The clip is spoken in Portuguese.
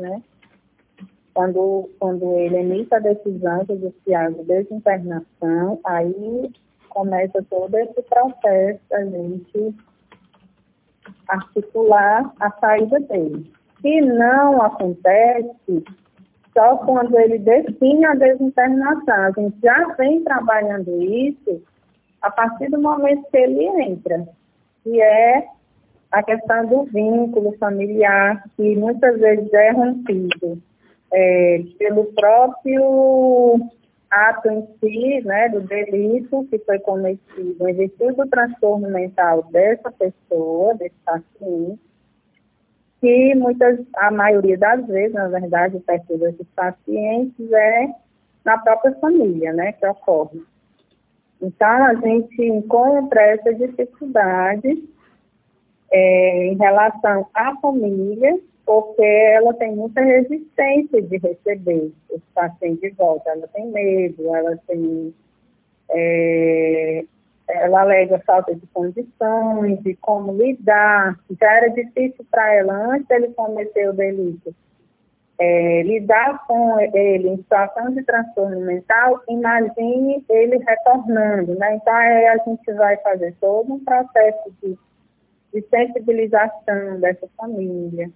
né? Quando, quando ele emite a decisão judicial de desinternação, aí começa todo esse processo da gente articular a saída dele. Se não acontece, só quando ele define a desinternação. A gente já vem trabalhando isso a partir do momento que ele entra, que é a questão do vínculo familiar, que muitas vezes é rompido é, pelo próprio ato em si, né, do delito que foi cometido em virtude do transtorno mental dessa pessoa, desse paciente, que muitas, a maioria das vezes, na verdade, o perfil desses pacientes é na própria família, né, que ocorre. Então, a gente encontra essa dificuldade é, em relação à família, porque ela tem muita resistência de receber os pacientes de volta. Ela tem medo, ela tem é, ela alega falta de condições, de como lidar. Já era difícil para ela antes dele cometer o delito. É, lidar com ele em situação de transtorno mental, imagine ele retornando, né? Então, aí a gente vai fazer todo um processo de, de sensibilização dessa família,